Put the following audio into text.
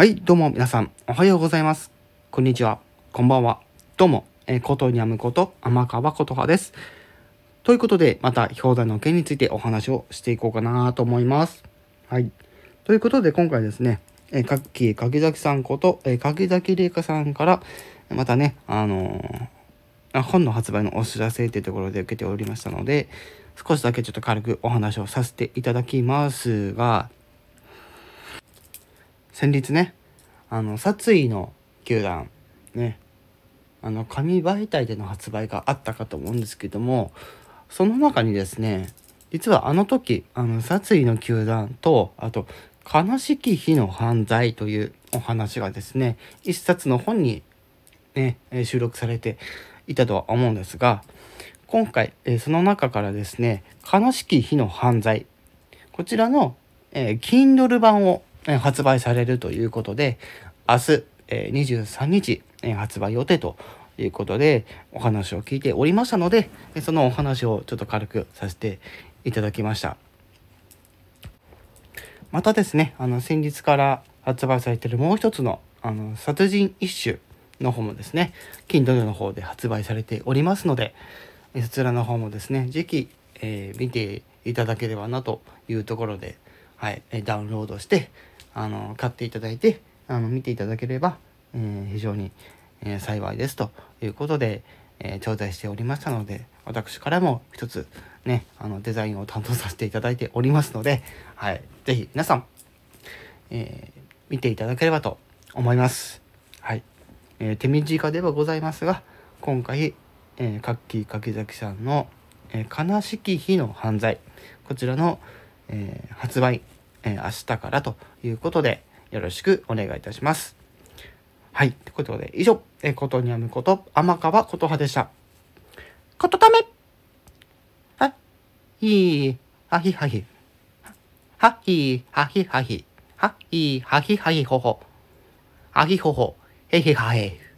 はい、どうも皆さん、おはようございます。こんにちは、こんばんは。どうも、えー、ことにゃむこと、天川ことはです。ということで、また、氷山の件についてお話をしていこうかなと思います。はい。ということで、今回ですね、えー、かっき柿崎さんこと、えー、柿崎玲香さんから、またね、あのー本の発売のお知らせというところで受けておりましたので、少しだけちょっと軽くお話をさせていただきますが、先日ね、あの、殺意の球団、ね、あの、紙媒体での発売があったかと思うんですけども、その中にですね、実はあの時、あの、殺意の球団と、あと、悲しき日の犯罪というお話がですね、一冊の本にね、収録されていたとは思うんですが、今回、えその中からですね、悲しき日の犯罪、こちらの、えー Kindle 版を、発売されるということで、明日、え23日、え発売予定ということで、お話を聞いておりましたので、そのお話をちょっと軽くさせていただきました。またですね、あの、先日から発売されているもう一つの、あの、殺人一種の方もですね、Kindle の方で発売されておりますので、そちらの方もですね、ぜひ、えー見ていただければなというところで、はい、ダウンロードして、あの、買っていただいて、あの、見ていただければ、えー非常に、えー幸いですということで、えー頂戴しておりましたので、私からも一つね、あの、デザインを担当させていただいておりますので、はい、ぜひ皆さん、えー見ていただければと思います。はい。えー手短ではございますが、今回、えー、カッキー柿崎さんの、えー悲しき日の犯罪、こちらの、えー発売、えー明日からということで、よろしくお願いいたします。はい。ということで、以上、え、ことにゃむこと、天川ことはでした。ことためあ、いい、はひはひ。はひ、はひはひ。はひ、はひはひほほ。はひほほ。へへはへ。